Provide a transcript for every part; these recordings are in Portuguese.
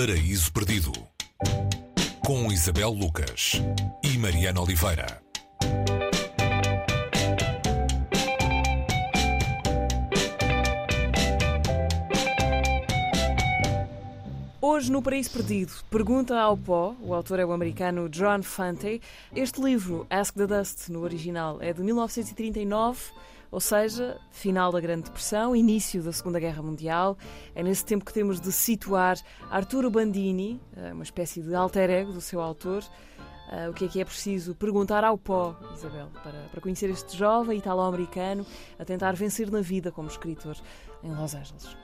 Paraíso Perdido com Isabel Lucas e Mariana Oliveira. Hoje, no Paraíso Perdido, Pergunta ao Pó, o autor é o americano John Fante. Este livro, Ask the Dust, no original, é de 1939, ou seja, final da Grande Depressão, início da Segunda Guerra Mundial. É nesse tempo que temos de situar Arturo Bandini, eh, uma espécie de alter ego do seu autor. Uh, o que é que é preciso perguntar ao pó, Isabel, para, para conhecer este jovem italo-americano a tentar vencer na vida como escritor em Los Angeles?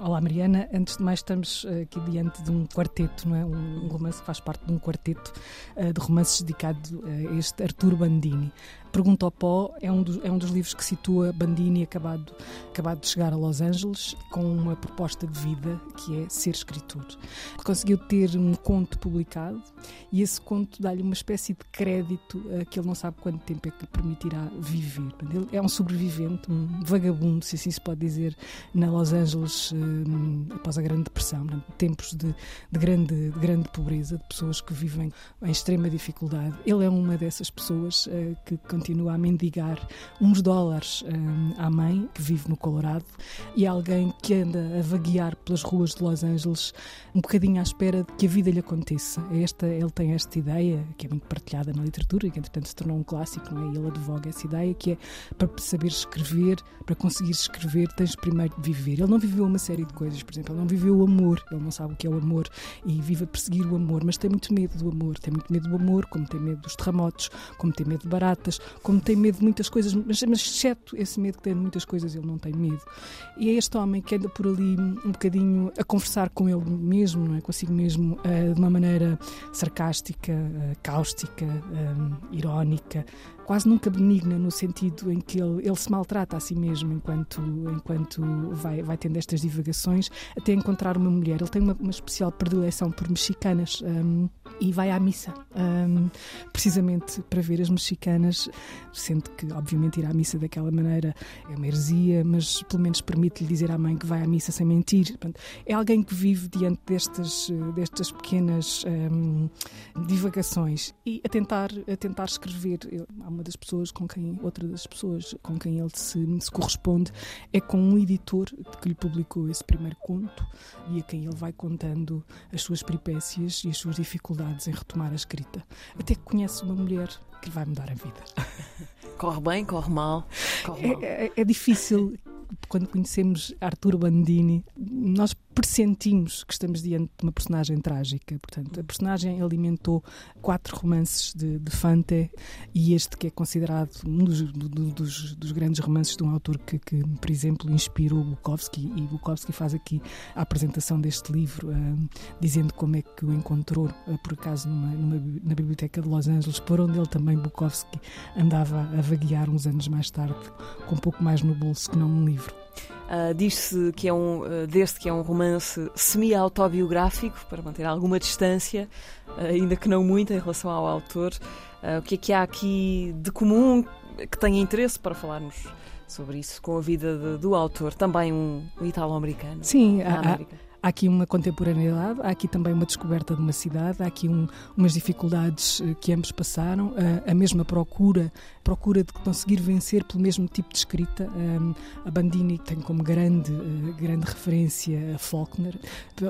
Olá, Mariana. Antes de mais, estamos eh, aqui diante de um quarteto, não é? Um romance que faz parte de um quarteto de romances dedicado a este Arturo Bandini. Pergunta ao Pó é um, dos, é um dos livros que situa Bandini acabado, acabado de chegar a Los Angeles com uma proposta de vida que é ser escritor. Conseguiu ter um conto publicado e esse conto dá-lhe uma espécie de crédito uh, que ele não sabe quanto tempo é que lhe permitirá viver. Ele é um sobrevivente, um vagabundo, se assim se pode dizer, na Los Angeles uh, após a Grande Depressão, tempos de, de, grande, de grande pobreza, de pessoas que vivem em extrema dificuldade. Ele é uma dessas pessoas uh, que continua a mendigar uns dólares um, à mãe, que vive no Colorado, e alguém que anda a vaguear pelas ruas de Los Angeles, um bocadinho à espera de que a vida lhe aconteça. Esta, ele tem esta ideia, que é muito partilhada na literatura, e que entretanto se tornou um clássico, não é? ele advoga essa ideia, que é para saber escrever, para conseguir escrever, tens primeiro de viver. Ele não viveu uma série de coisas, por exemplo, ele não viveu o amor, ele não sabe o que é o amor e vive a perseguir o amor, mas tem muito medo do amor, tem muito medo do amor, como tem medo dos terremotos, como tem medo de baratas, como tem medo de muitas coisas, mas, mas exceto esse medo que tem de muitas coisas, ele não tem medo. E é este homem que anda por ali um bocadinho a conversar com ele mesmo, não é? consigo mesmo, uh, de uma maneira sarcástica, uh, cáustica, um, irónica, quase nunca benigna no sentido em que ele, ele se maltrata a si mesmo enquanto, enquanto vai, vai tendo estas divagações, até encontrar uma mulher. Ele tem uma, uma especial predileção por mexicanas um, e vai à missa, um, precisamente para ver as mexicanas, sendo que, obviamente, ir à missa daquela maneira é uma heresia, mas pelo menos permite-lhe dizer à mãe que vai à missa sem mentir. Portanto, é alguém que vive diante destas, destas pequenas um, divagações e a tentar, a tentar escrever. Há uma das pessoas com quem, outra das pessoas com quem ele se, se corresponde é com um editor que lhe publicou esse primeiro conto e a quem ele vai contando as suas peripécias e as suas dificuldades em retomar a escrita. Até que conhece uma mulher que lhe vai mudar a vida. Corre bem, corre mal. Corre mal. É, é, é difícil quando conhecemos Arturo Bandini, nós pressentimos que estamos diante de uma personagem trágica. Portanto, a personagem alimentou quatro romances de, de Fante e este que é considerado um dos, do, dos, dos, grandes romances de um autor que, que, por exemplo, inspirou Bukowski. E Bukowski faz aqui a apresentação deste livro, uh, dizendo como é que o encontrou, uh, por acaso, numa, numa, na Biblioteca de Los Angeles, por onde ele também, Bukowski, andava a vaguear uns anos mais tarde, com um pouco mais no bolso que não um livro. Uh, Diz-se que é um, uh, deste que é um romance semi-autobiográfico, para manter alguma distância, uh, ainda que não muito, em relação ao autor. o que é que há aqui de comum que tenha interesse para falarmos sobre isso, com a vida de, do autor, também um, um italo-americano? Sim, há, há aqui uma contemporaneidade, há aqui também uma descoberta de uma cidade, há aqui um, umas dificuldades eh, que ambos passaram, a, a, mesma procura, procura de conseguir vencer pelo mesmo tipo de escrita. A Bandini tem como grande, uh, grande referência a Faulkner,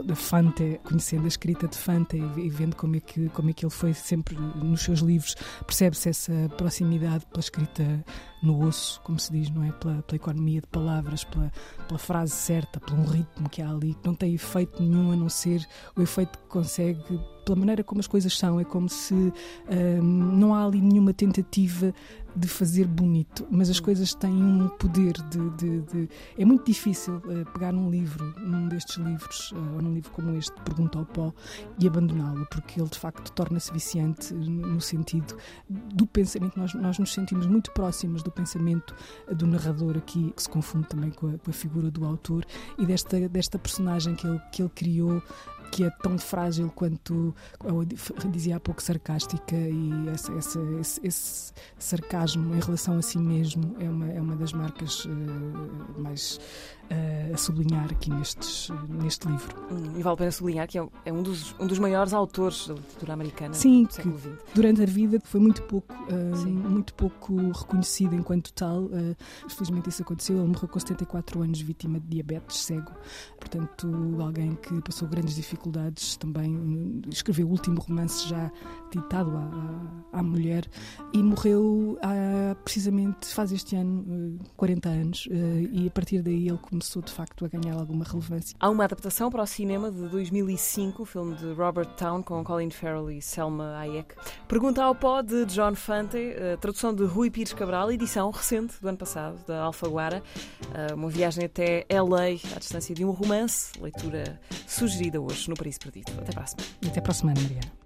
a Fante, conhecendo a escrita de Fante e, vendo como é, que, como é que ele foi sempre nos seus livros, percebe-se essa proximidade pela escrita no osso, como se diz, não é? Pela, pela economia de palavras, pela, pela frase certa, pelo um ritmo que há ali, que não tem efeito nenhum a não ser o efeito que consegue pela maneira como as coisas são. É como se um, não há ali nenhuma tentativa de fazer bonito, mas as coisas têm um poder de. de, de... É muito difícil uh, pegar num livro, num destes livros, uh, ou num livro como este, Pergunta ao Pó, e abandoná-lo, porque ele de facto torna-se viciante no sentido do pensamento. Nós, nós nos sentimos muito próximos do pensamento do narrador aqui, que se confunde também com a, com a figura do autor, e desta, desta personagem que ele, que ele criou que é tão frágil quanto eu dizia há pouco sarcástica e essa, esse, esse, sarcasmo em relação a si mesmo é uma, é uma das marcas uh, mais a sublinhar aqui nestes, neste livro. Hum, e vale a pena sublinhar que é, é um, dos, um dos maiores autores da literatura americana Sim, do século XX. Durante a vida foi muito pouco, uh, muito pouco reconhecido enquanto tal. Uh, felizmente isso aconteceu. Ele morreu com 74 anos, vítima de diabetes, cego. Portanto, alguém que passou grandes dificuldades também. Escreveu o último romance já ditado à, à, à mulher e morreu há, precisamente, faz este ano, 40 anos. e a partir daí ele começou de facto a ganhar alguma relevância. Há uma adaptação para o cinema de 2005, o filme de Robert Town com Colin Farrell e Selma Hayek. Pergunta ao pó de John Fante, tradução de Rui Pires Cabral, edição recente do ano passado, da Alfaguara. Uma viagem até LA, à distância de um romance, leitura sugerida hoje no Paris Perdido. Até para a semana. Até para a semana, Mariana.